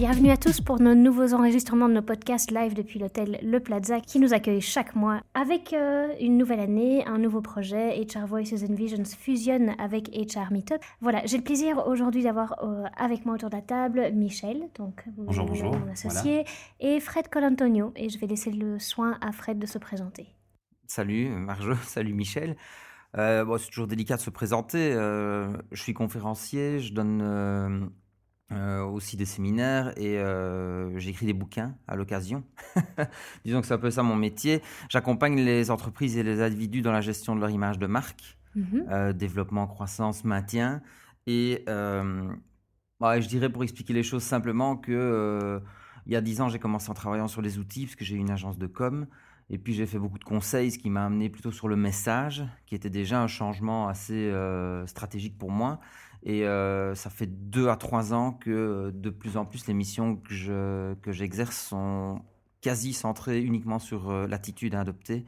Bienvenue à tous pour nos nouveaux enregistrements de nos podcasts live depuis l'hôtel Le Plaza qui nous accueille chaque mois avec euh, une nouvelle année, un nouveau projet. HR Voices and Visions fusionne avec HR Meetup. Voilà, j'ai le plaisir aujourd'hui d'avoir euh, avec moi autour de la table Michel, donc Bonjour, mon- bonjour, mon associé, et Fred Colantonio. Et je vais laisser le soin à Fred de se présenter. Salut Marjo, salut Michel. Euh, bon, c'est toujours délicat de se présenter. euh, je suis conférencier, je donne euh, euh, aussi des séminaires et euh, j'écris des bouquins à l'occasion. Disons que c'est un peu ça mon métier. J'accompagne les entreprises et les individus dans la gestion de leur image de marque, Mhm. euh, développement, croissance, maintien. Et je dirais pour expliquer les choses simplement que il y a dix ans, j'ai commencé en travaillant sur les outils parce que j'ai une agence de com. Et puis j'ai fait beaucoup de conseils, ce qui m'a amené plutôt sur le message, qui était déjà un changement assez stratégique pour moi. Et euh, ça fait deux à trois ans que euh, de plus en plus les missions que je que j'exerce sont quasi centrées uniquement sur euh, l'attitude à adopter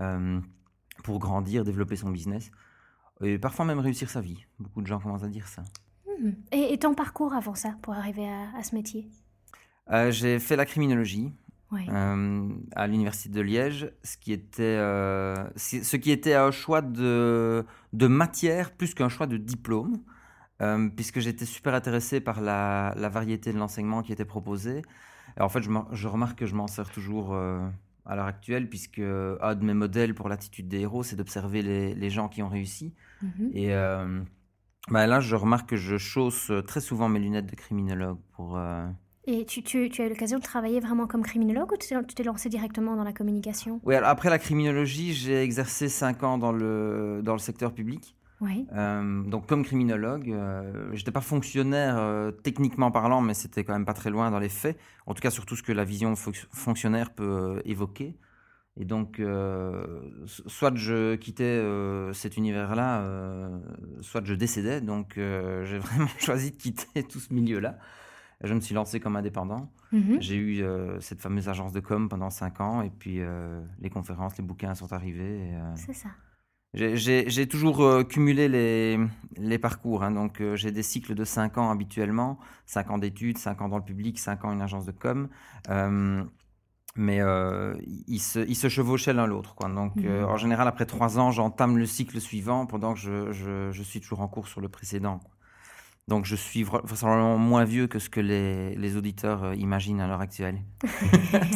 euh, pour grandir, développer son business et parfois même réussir sa vie. Beaucoup de gens commencent à dire ça. Mhm. Et, et ton parcours avant ça pour arriver à, à ce métier? Euh, j'ai fait la criminologie Oui. euh, à l'université de Liège, ce qui était, euh, ce qui était un choix de, de matière plus qu'un choix de diplôme, euh, puisque j'étais super intéressé par la, la variété de l'enseignement qui était proposé. Et en fait, je, remarque que je m'en sers toujours euh, à l'heure actuelle, puisque un de mes modèles pour l'attitude des héros, c'est d'observer les, les gens qui ont réussi. Mhm. Et euh, bah là, je remarque que je chausse très souvent mes lunettes de criminologue pour... Et tu, tu, tu as eu l'occasion de travailler vraiment comme criminologue ou tu t'es tu t'es lancé directement dans la communication? Oui, alors après la criminologie, j'ai exercé 5 ans dans le, dans le secteur public. Euh, donc comme criminologue, euh, j'étais pas fonctionnaire euh, techniquement parlant, mais c'était quand même pas très loin dans les faits. En tout cas, sur tout ce que la vision fonc- fonctionnaire peut euh, évoquer. Et donc, soit je quittais cet univers-là, soit je décédais. Donc, j'ai vraiment choisi de quitter tout ce milieu-là. Je me suis lancé comme indépendant. Mhm. J'ai eu cette fameuse agence de com pendant cinq ans et puis les conférences, les bouquins sont arrivés. C'est ça. J'ai- toujours euh, cumulé les, les parcours. hein. donc euh, j'ai des cycles de cinq ans habituellement, cinq ans d'études, cinq ans dans le public, cinq ans une agence de com. Euh, mais euh, ils se, ils se chevauchaient l'un l'autre. Donc euh, Mhm. en général, après trois ans, j'entame le cycle suivant pendant que je, je- je suis toujours en cours sur le précédent. quoi. Donc je suis vra- vraisemblablement moins vieux que ce que les, les auditeurs euh, imaginent à l'heure actuelle.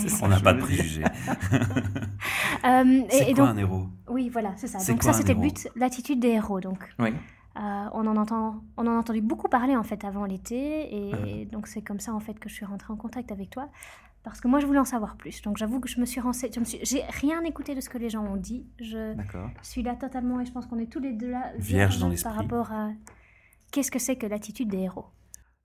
Ça On n'a pas de préjugés. Euh, C'est quoi donc, un héros? Oui, voilà, c'est ça. C'est Donc quoi ça, c'était le but, l'attitude des héros. Donc, Oui. euh, on en entend, on en a entendu beaucoup parler en fait avant l'été, et Ah. donc c'est comme ça en fait que je suis rentrée en contact avec toi, parce que moi je voulais en savoir plus. Donc j'avoue que je me suis renseignée, j'ai rien écouté de ce que les gens ont dit. Je suis là totalement, et je pense qu'on est tous les deux là Vierges dans par l'esprit. rapport à qu'est-ce que c'est que l'attitude des héros.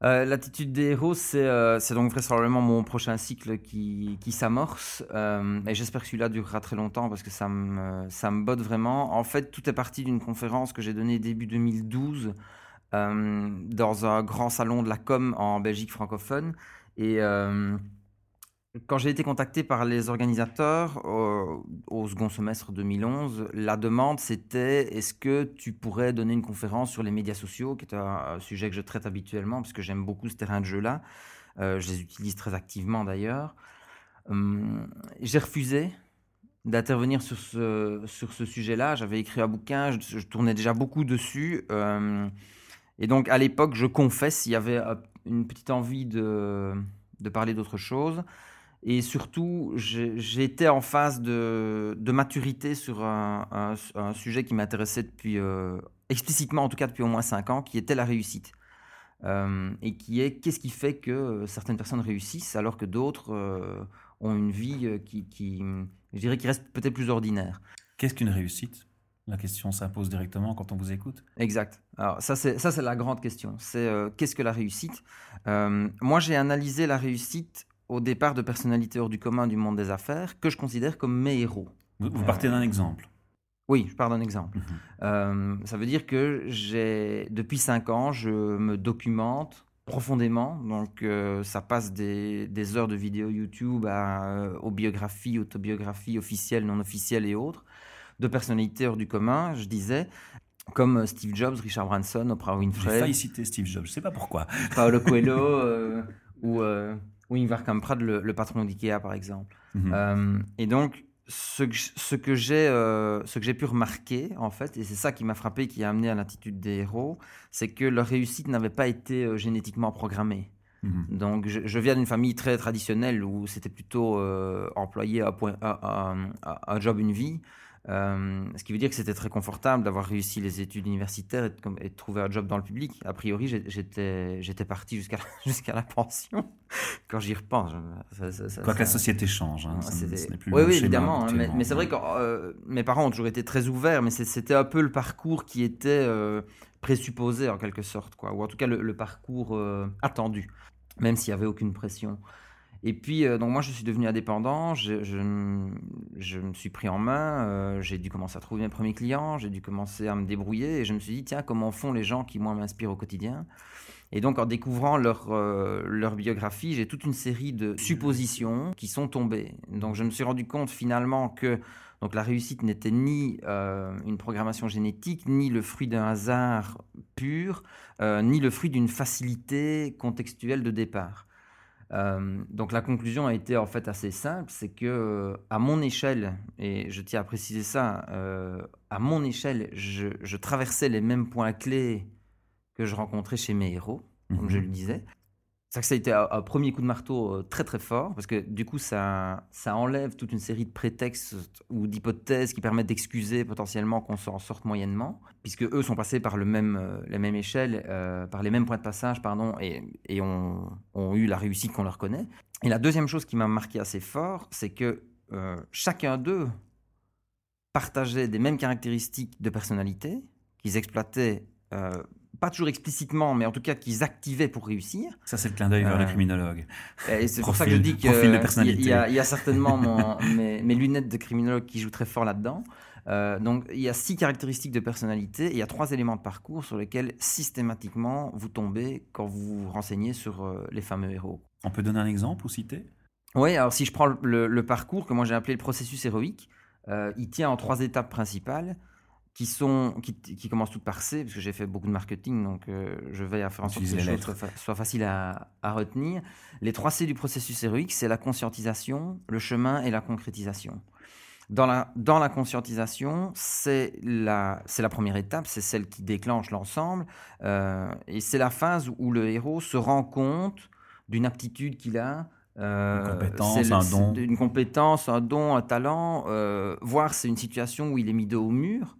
Euh, L'attitude des héros, c'est euh, c'est donc vraisemblablement mon prochain cycle qui, qui s'amorce. Euh, et j'espère que celui-là durera très longtemps parce que ça me, ça me botte vraiment. En fait, tout est parti d'une conférence que j'ai donnée début 2012 euh, dans un grand salon de la com en Belgique francophone. Et quand j'ai été contacté par les organisateurs euh, au second semestre 2011, la demande c'était est-ce que tu pourrais donner une conférence sur les médias sociaux, qui est un, sujet que je traite habituellement parce que j'aime beaucoup ce terrain de jeu-là. Euh, je les utilise très activement d'ailleurs. Hum, j'ai refusé d'intervenir sur ce, sur ce sujet-là. J'avais écrit un bouquin, je, je tournais déjà beaucoup dessus. euh, et donc à l'époque, je confesse, il y avait euh, une petite envie de, de parler d'autre chose. Et surtout, j'étais en phase de, de maturité sur un, un- un sujet qui m'intéressait depuis, euh, explicitement en tout cas depuis au moins cinq ans, qui était la réussite. Euh, et qui est qu'est-ce qui fait que certaines personnes réussissent alors que d'autres euh, ont une vie qui, qui, je dirais, qui reste peut-être plus ordinaire? Qu'est-ce qu'une réussite? La question s'impose directement quand on vous écoute. Exact. Alors ça c'est ça c'est la grande question. C'est qu'est-ce que la réussite? Moi j'ai analysé la réussite au départ de personnalités hors du commun du monde des affaires que je considère comme mes héros. Vous, vous partez d'un exemple. Oui, je pars d'un exemple. Mhm. Euh, ça veut dire que j'ai depuis cinq ans, je me documente profondément. Donc, euh, ça passe des, des, heures de vidéos YouTube à, euh, aux biographies, autobiographies officielles, non officielles et autres, de personnalités hors du commun, je disais, comme Steve Jobs, Richard Branson, Oprah Winfrey. J'ai failli citer Steve Jobs, je ne sais pas pourquoi. Paolo Coelho ou Ingvar Kamprad, le, le patron d'IKEA, par exemple. Mhm. et donc, ce que, ce que j'ai euh, ce que j'ai pu remarquer en fait et c'est ça qui m'a frappé qui a amené à l'attitude des héros c'est que leur réussite n'avait pas été euh, génétiquement programmée mhm. donc je, viens d'une famille très traditionnelle où c'était plutôt euh, employé à, point, à, à, job une vie euh, ce qui veut dire que c'était très confortable d'avoir réussi les études universitaires et de, trouver un job dans le public. A priori, j'étais parti jusqu'à jusqu'à la pension. Quand j'y repense. Quoi que la société change. Hein, oui, oui, évidemment. Hein, mais, c'est vrai que euh, mes parents ont toujours été très ouverts, mais c'était un peu le parcours qui était euh, présupposé en quelque sorte, quoi. ou en tout cas le, parcours attendu, même s'il n'y avait aucune pression. Et puis, euh, donc moi, je suis devenu indépendant, je, me suis pris en main, euh, j'ai dû commencer à trouver mes premiers clients, j'ai dû commencer à me débrouiller, et je me suis dit, tiens, comment font les gens qui, moi, m'inspirent au quotidien? Et donc, en découvrant leur, euh, leur biographie, j'ai toute une série de suppositions qui sont tombées. Donc, je me suis rendu compte finalement que donc, la réussite n'était ni une programmation génétique, ni le fruit d'un hasard pur, ni le fruit d'une facilité contextuelle de départ. Euh, donc la conclusion a été en fait assez simple, c'est que euh, à mon échelle, et je tiens à préciser ça, euh, à mon échelle, je, traversais les mêmes points clés que je rencontrais chez mes héros, comme je mhm. le disais ça que ça a été un, premier coup de marteau euh, très très fort parce que du coup ça, ça enlève toute une série de prétextes ou d'hypothèses qui permettent d'excuser potentiellement qu'on s'en sorte moyennement puisque eux sont passés par le même, euh, la même échelle, euh, par les mêmes points de passage pardon et, et ont, ont, eu la réussite qu'on leur connaît. Et la deuxième chose qui m'a marqué assez fort, c'est que chacun d'eux partageait des mêmes caractéristiques de personnalité qu'ils exploitaient pas toujours explicitement, mais en tout cas qu'ils activaient pour réussir. Ça, c'est le clin d'œil vers le euh, criminologue. C'est pour ça que je dis qu'il y, y, a certainement mes, lunettes de criminologue qui jouent très fort là-dedans. Euh, donc, il y a six caractéristiques de personnalité et il y a trois éléments de parcours sur lesquels systématiquement vous tombez quand vous vous renseignez sur euh, les fameux héros. On peut donner un exemple ou citer? Oui, alors si je prends le, parcours que moi j'ai appelé le processus héroïque, il tient en trois étapes principales qui, sont, qui, qui commencent toutes par C, parce que j'ai fait beaucoup de marketing, donc euh, je vais à faire en sorte que les choses soient, faciles à, à, retenir. Les trois C du processus héroïque, c'est la conscientisation, le chemin et la concrétisation. Dans la, dans la conscientisation, c'est la, la première étape, c'est celle qui déclenche l'ensemble, euh, et c'est la phase où le héros se rend compte d'une aptitude qu'il a, euh, une compétence, un don. Une compétence, un don, un talent, voire c'est une situation où il est mis dos au mur,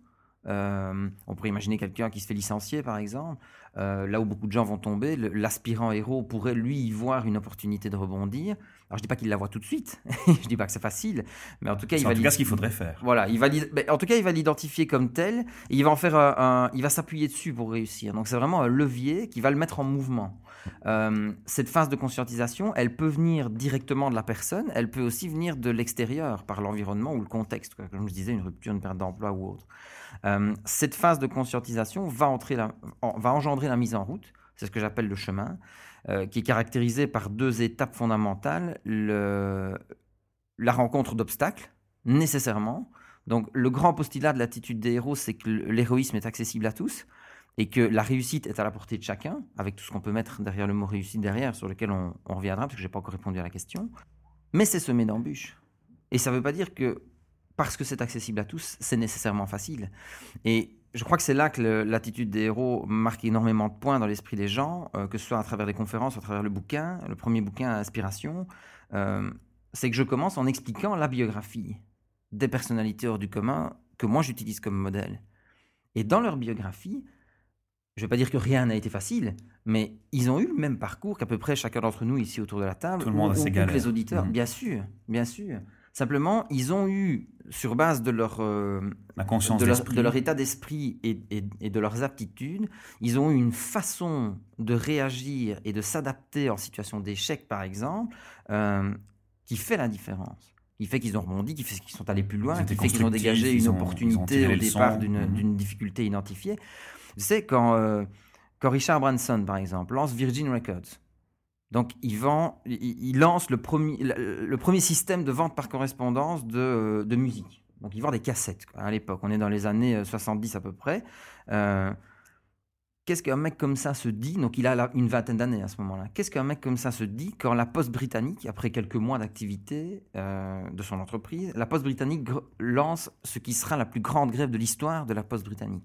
euh, on pourrait imaginer quelqu'un qui se fait licencier, par exemple. Euh, là où beaucoup de gens vont tomber, l'aspirant héros pourrait lui y voir une opportunité de rebondir. Alors je dis pas qu'il la voit tout de suite, je dis pas que c'est facile, mais en tout cas, il va. ce qu'il faudrait faire. Voilà, il va. En tout cas, il va l'identifier comme tel et il va en faire un. Il va s'appuyer dessus pour réussir. Donc c'est vraiment un levier qui va le mettre en mouvement. Euh, cette phase de conscientisation, elle peut venir directement de la personne, elle peut aussi venir de l'extérieur par l'environnement ou le contexte, comme je disais, une rupture, une perte d'emploi ou autre. Euh, cette phase de conscientisation va, entrer va engendrer la mise en route, c'est ce que j'appelle le chemin, euh, qui est caractérisé par deux étapes fondamentales. Le, la rencontre d'obstacles, nécessairement. Donc le grand postulat de l'attitude des héros, c'est que l'héroïsme est accessible à tous et que la réussite est à la portée de chacun, avec tout ce qu'on peut mettre derrière le mot réussite derrière, sur lequel on, on reviendra, parce que je n'ai pas encore répondu à la question. Mais c'est semé d'embûches. Et ça ne veut pas dire que parce que c'est accessible à tous, c'est nécessairement facile. Et je crois que c'est là que l'attitude des héros marque énormément de points dans l'esprit des gens, euh, que ce soit à travers des conférences, à travers le bouquin, le premier bouquin Inspiration. Euh, c'est que je commence en expliquant la biographie des personnalités hors du commun que moi j'utilise comme modèle. Et dans leur biographie, je ne vais pas dire que rien n'a été facile, mais ils ont eu le même parcours qu'à peu près chacun d'entre nous ici autour de la table. Tout le monde a ses les auditeurs, mmh. bien sûr, bien sûr. Simplement, ils ont eu, sur base de leur, euh, de, leur état d'esprit et, et, de leurs aptitudes, ils ont eu une façon de réagir et de s'adapter en situation d'échec, par exemple, euh, qui fait la différence. Qui fait qu'ils ont rebondi, qui fait qu'ils sont allés plus loin, qui fait qu'ils ont dégagé une opportunité au départ mhm. d'une difficulté identifiée. Tu sais, quand, euh, quand Richard Branson, par exemple, lance Virgin Records, donc il, vend, il, lance le premier, le premier système de vente par correspondance de, de musique. Donc il vend des cassettes à l'époque. On est dans les années 70 à peu près. Euh, Qu'est-ce qu'un mec comme ça se dit? Donc il a une vingtaine d'années à ce moment-là. Qu'est-ce qu'un mec comme ça se dit quand la Poste britannique, après quelques mois d'activité euh, de son entreprise, la Poste britannique lance ce qui sera la plus grande grève de l'histoire de la Poste britannique?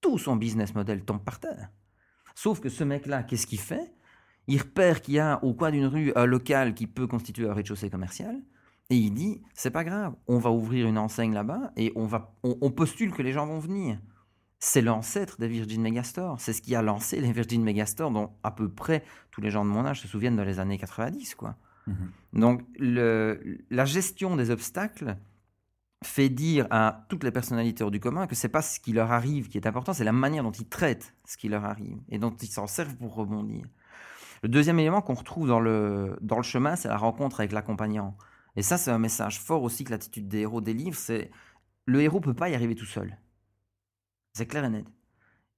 Tout son business model tombe par terre. Sauf que ce mec-là, qu'est-ce qu'il fait? Il repère qu'il y a au coin d'une rue un local qui peut constituer un rez-de-chaussée commercial. Et il dit, c'est pas grave, on va ouvrir une enseigne là-bas et on, va, on postule que les gens vont venir c'est l'ancêtre des Virgin Megastore. C'est ce qui a lancé les Virgin Megastore, dont à peu près tous les gens de mon âge se souviennent dans les années 90. Quoi. Mhm. Donc, la gestion des obstacles fait dire à toutes les personnalités hors du commun que c'est pas ce qui leur arrive qui est important, c'est la manière dont ils traitent ce qui leur arrive et dont ils s'en servent pour rebondir. Le deuxième élément qu'on retrouve dans le, dans le chemin, c'est la rencontre avec l'accompagnant. Et ça, c'est un message fort aussi que l'attitude des héros délivre, c'est le héros peut pas y arriver tout seul. C'est clair et net.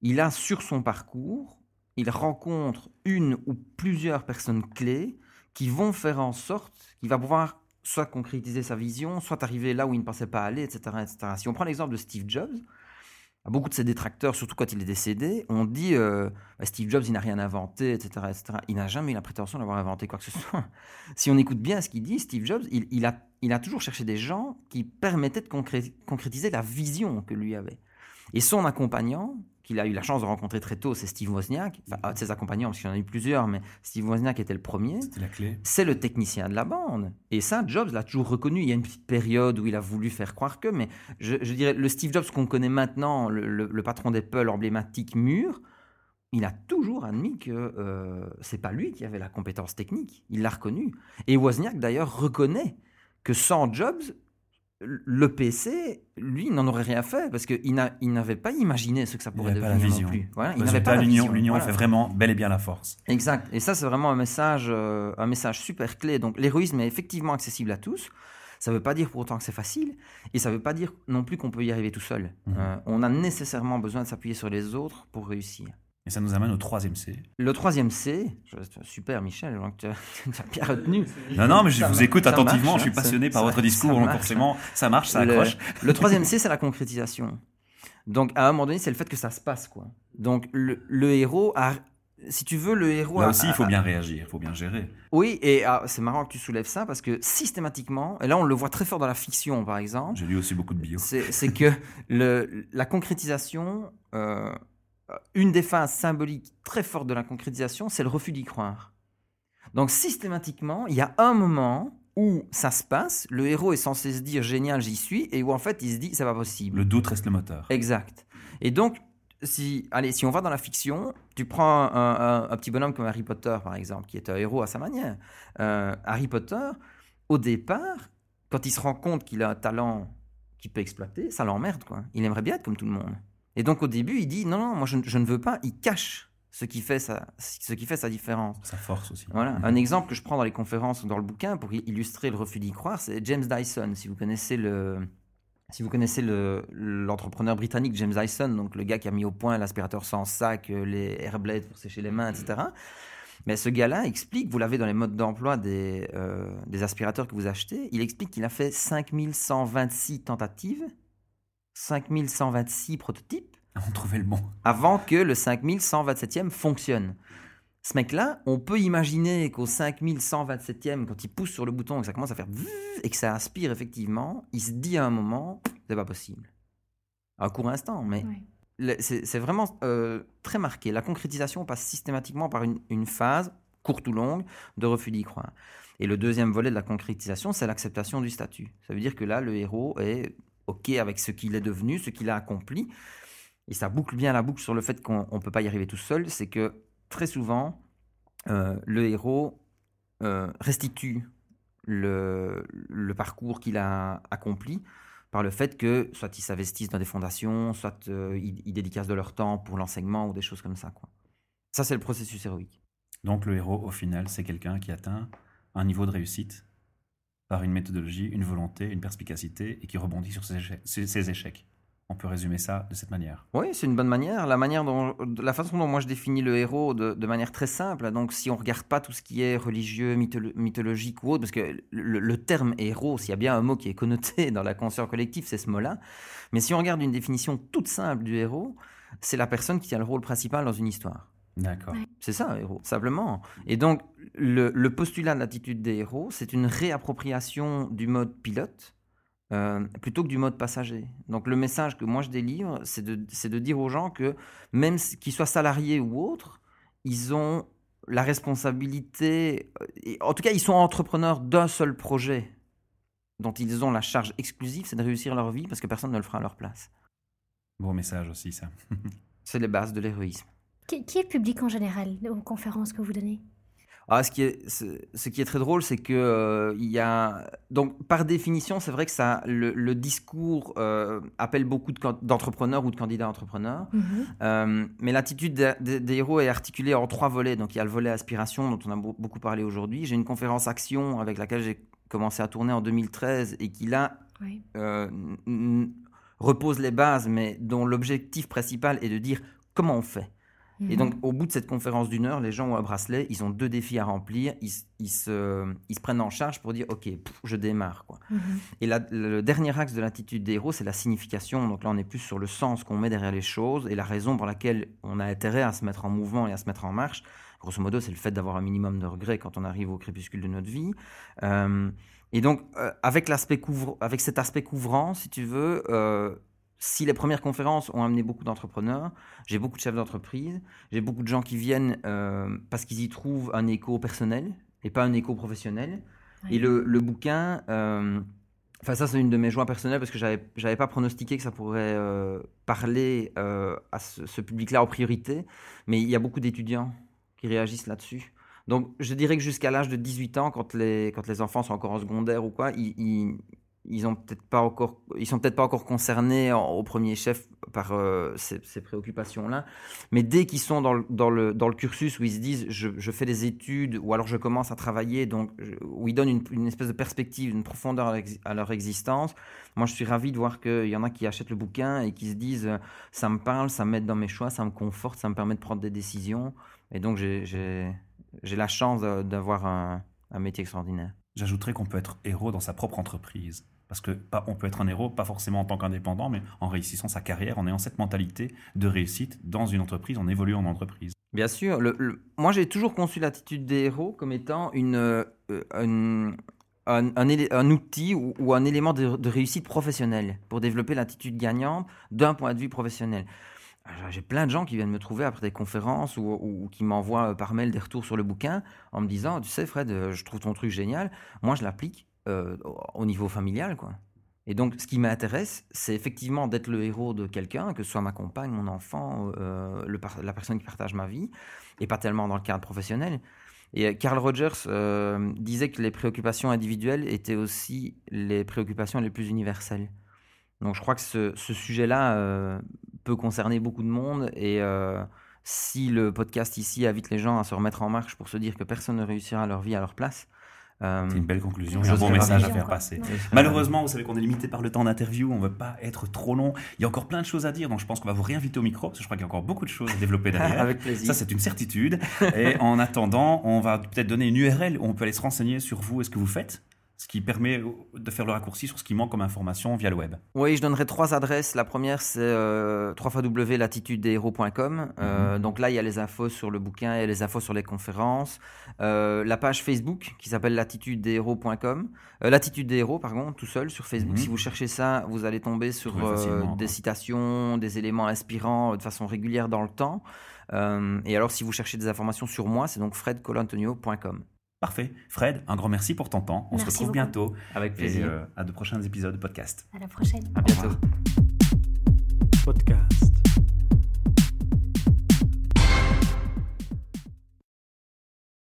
Il a sur son parcours, il rencontre une ou plusieurs personnes clés qui vont faire en sorte qu'il va pouvoir soit concrétiser sa vision, soit arriver là où il ne pensait pas aller, etc. etc. Si on prend l'exemple de Steve Jobs, beaucoup de ses détracteurs, surtout quand il est décédé, ont dit euh, bah, Steve Jobs, il n'a rien inventé, etc. etc. Il n'a jamais eu la prétention d'avoir inventé quoi que ce soit. si on écoute bien ce qu'il dit, Steve Jobs, il a toujours cherché des gens qui permettaient de concrétiser la vision que lui avait. Et son accompagnant, qu'il a eu la chance de rencontrer très tôt, c'est Steve Wozniak. Enfin, un de ses accompagnants, parce qu'il y en a eu plusieurs, mais Steve Wozniak était le premier. C'était la clé. C'est le technicien de la bande. Et ça, Jobs l'a toujours reconnu. Il y a une petite période où il a voulu faire croire que, mais je, dirais, le Steve Jobs qu'on connaît maintenant, le, patron d'Apple emblématique mûr, il a toujours admis que euh, c'est pas lui qui avait la compétence technique. Il l'a reconnu. Et Wozniak, d'ailleurs, reconnaît que sans Jobs, le PC, lui, n'en aurait rien fait parce qu'il n'avait pas imaginé ce que ça pourrait devenir non plus. Voilà, il n'avait pas l'union. L'union fait vraiment bel et bien la force. Exact. Et ça, c'est vraiment un message, euh, un message super clé. Donc, l'héroïsme est effectivement accessible à tous. Ça ne veut pas dire pour autant que c'est facile, et ça ne veut pas dire non plus qu'on peut y arriver tout seul. Mhm. Euh, on a nécessairement besoin de s'appuyer sur les autres pour réussir. Et ça nous amène au troisième C. Le troisième C, super Michel, tu as, bien retenu. Non, non, mais je vous écoute attentivement, je suis hein, passionné par votre discours, donc forcément, ça marche, ça accroche. Le, troisième C, c'est la concrétisation. Donc à un moment donné, c'est le fait que ça se passe. quoi. Donc le, héros a, si tu veux, le héros. Là aussi, il faut bien réagir, il faut bien gérer. Oui, et ah, c'est marrant que tu soulèves ça parce que systématiquement, et là on le voit très fort dans la fiction par exemple. J'ai lu aussi beaucoup de bio. C'est que le, la concrétisation. Euh, une des phases symboliques très fortes de la concrétisation, c'est le refus d'y croire. Donc systématiquement, il y a un moment où ça se passe, le héros est censé se dire génial, j'y suis, et où en fait il se dit c'est pas possible. Le doute reste le moteur. Exact. Et donc, si, allez, si on va dans la fiction, tu prends un, petit bonhomme comme Harry Potter par exemple, qui est un héros à sa manière. Euh, Harry Potter, au départ, quand il se rend compte qu'il a un talent qu'il peut exploiter, ça l'emmerde quoi. Il aimerait bien être comme tout le monde. Et donc au début, il dit non, non, moi je, ne veux pas. Il cache ce qui fait sa, ce qui fait sa différence. Sa force aussi. Voilà. Un exemple que je prends dans les conférences ou dans le bouquin pour illustrer le refus d'y croire, c'est James Dyson. Si vous connaissez le, si vous connaissez l'entrepreneur britannique James Dyson, donc le gars qui a mis au point l'aspirateur sans sac, euh, les airblades pour sécher les mains, etc. Mais ce gars-là explique, vous l'avez dans les modes d'emploi des, euh, des aspirateurs que vous achetez, il explique qu'il a fait 5126 tentatives 5126 prototypes. On trouvait le bon. Avant que le 5127e fonctionne. Ce mec-là, on peut imaginer qu'au 5127e, quand il pousse sur le bouton et que ça commence à faire et que ça aspire effectivement, il se dit à un moment, c'est pas possible. À un court instant, mais c'est vraiment euh, très marqué. La concrétisation passe systématiquement par une, une phase, courte ou longue, de refus d'y croire. Et le deuxième volet de la concrétisation, c'est l'acceptation du statut. Ça veut dire que là, le héros est OK avec ce qu'il est devenu, ce qu'il a accompli. Et ça boucle bien la boucle sur le fait qu'on ne peut pas y arriver tout seul. C'est que très souvent, euh, le héros euh, restitue le, parcours qu'il a accompli par le fait que soit ils s'investissent dans des fondations, soit euh, ils, dédicacent de leur temps pour l'enseignement ou des choses comme ça. Ça, c'est le processus héroïque. Donc le héros, au final, c'est quelqu'un qui atteint un niveau de réussite par une méthodologie, une volonté, une perspicacité et qui rebondit sur ses échecs. On peut résumer ça de cette manière. Oui, c'est une bonne manière. La, manière dont, la façon dont moi je définis le héros de, manière très simple, donc si on ne regarde pas tout ce qui est religieux, mythologique ou autre, parce que le, terme héros, s'il y a bien un mot qui est connoté dans la conscience collective, c'est ce mot-là. Mais si on regarde une définition toute simple du héros, c'est la personne qui a le rôle principal dans une histoire. D'accord. C'est ça, héros, simplement. Et donc, le, le postulat de l'attitude des héros, c'est une réappropriation du mode pilote euh, plutôt que du mode passager. Donc le message que moi je délivre, c'est de, de, dire aux gens que même qu'ils soient salariés ou autres, ils ont la responsabilité, euh, en tout cas ils sont entrepreneurs d'un seul projet dont ils ont la charge exclusive, c'est de réussir leur vie parce que personne ne le fera à leur place. Bon message aussi ça. c'est les bases de l'héroïsme. Qui, qui est le public en général aux conférences que vous donnez? Ah, ce, qui est, ce, qui est très drôle, c'est que euh, il y a donc par définition, c'est vrai que ça, le, discours euh, appelle beaucoup d'entrepreneurs ou de candidats entrepreneurs, mhm. euh, mais l'attitude des héros est articulée en trois volets. Donc il y a le volet aspiration dont on a beaucoup parlé aujourd'hui. J'ai une conférence action avec laquelle j'ai commencé à tourner en 2013 et qui là repose les bases, mais dont l'objectif principal est de dire comment on fait. Et donc, mhm. au bout de cette conférence d'une heure, les gens ont un bracelet, ils ont deux défis à remplir, ils, ils, se, ils se, prennent en charge pour dire Ok, je démarre. Quoi. Mhm. Et le dernier axe de l'attitude des héros, c'est la signification. Donc là, on est plus sur le sens qu'on met derrière les choses et la raison pour laquelle on a intérêt à se mettre en mouvement et à se mettre en marche. Grosso modo, c'est le fait d'avoir un minimum de regrets quand on arrive au crépuscule de notre vie. Euh, et donc, euh, avec, avec cet aspect couvrant, si tu veux, euh, si les premières conférences ont amené beaucoup d'entrepreneurs, j'ai beaucoup de chefs d'entreprise, j'ai beaucoup de gens qui viennent euh, parce qu'ils y trouvent un écho personnel et pas un écho professionnel. Et le, bouquin, euh, enfin ça c'est une de mes joies personnelles parce que j'avais j'avais pas pronostiqué que ça pourrait euh, parler à ce, ce public-là en priorité, mais il y a beaucoup d'étudiants qui réagissent là-dessus. Donc je dirais que jusqu'à l'âge de 18 ans, quand les, quand les enfants sont encore en secondaire ou quoi, ils, ils ont ils sont peut-être pas encore concernés au premier chef par euh, ces, préoccupations-là. Mais dès qu'ils sont dans le, cursus où ils se disent je, fais des études ou alors je commence à travailler, donc où ils donnent une, espèce de perspective, une profondeur à leur existence, moi je suis ravi de voir qu'il y en a qui achètent le bouquin et qui se disent ça me parle, ça m'aide dans mes choix, ça me conforte, ça me permet de prendre des décisions. Et donc j'ai la chance d'avoir un métier extraordinaire. J'ajouterais qu'on peut être héros dans sa propre entreprise. Parce que on peut être un héros, pas forcément en tant qu'indépendant, mais en réussissant sa carrière, en ayant cette mentalité de réussite dans une entreprise, en évoluant en entreprise. Bien sûr. Moi, j'ai toujours conçu l'attitude des héros comme étant euh, un, outil ou, un élément de, réussite professionnelle pour développer l'attitude gagnante d'un point de vue professionnel. J'ai plein de gens qui viennent me trouver après des conférences ou, ou qui m'envoient par mail des retours sur le bouquin en me disant, tu sais Fred, je trouve ton truc génial, moi je l'applique euh, au niveau familial, quoi. Et donc, ce qui m'intéresse, c'est effectivement d'être le héros de quelqu'un, que ce soit ma compagne, mon enfant, euh, le la personne qui partage ma vie, et pas tellement dans le cadre professionnel. Et euh, Carl Rogers disait que les préoccupations individuelles étaient aussi les préoccupations les plus universelles. Donc, je crois que ce, ce sujet-là peut concerner beaucoup de monde. Et si le podcast ici invite les gens à se remettre en marche pour se dire que personne ne réussira leur vie à leur place, euh, c'est une belle conclusion et un bon message à faire passer. Malheureusement, vous savez qu'on est limité par le temps d'interview, on ne veut pas être trop long. Il y a encore plein de choses à dire, donc je pense qu'on va vous réinviter au micro, parce que je crois qu'il y a encore beaucoup de choses à développer derrière. Avec plaisir. Ça, c'est une certitude. Et en attendant, on va peut-être donner une URL où on peut aller se renseigner sur vous et ce que vous faites ce qui permet de faire le raccourci sur ce qui manque comme information via le web. Oui, je donnerai trois adresses. La première, c'est euh, www.latitudedeshéros.com. Euh, mhm. Donc là, il y a les infos sur le bouquin, il y a les infos sur les conférences. Euh, la page Facebook qui s'appelle latitudedeshéros.com. Euh, Latitude des héros, pardon, tout seul sur Facebook. Mhm. Si vous cherchez ça, vous allez tomber sur des citations, des éléments inspirants de façon régulière dans le temps. et alors, si vous cherchez des informations sur moi, c'est donc fredcolantonio.com. Parfait. Fred, un grand merci pour ton temps. On se retrouve bientôt. Avec plaisir. Et, à de prochains épisodes de podcast. À la prochaine. À bientôt. Podcast.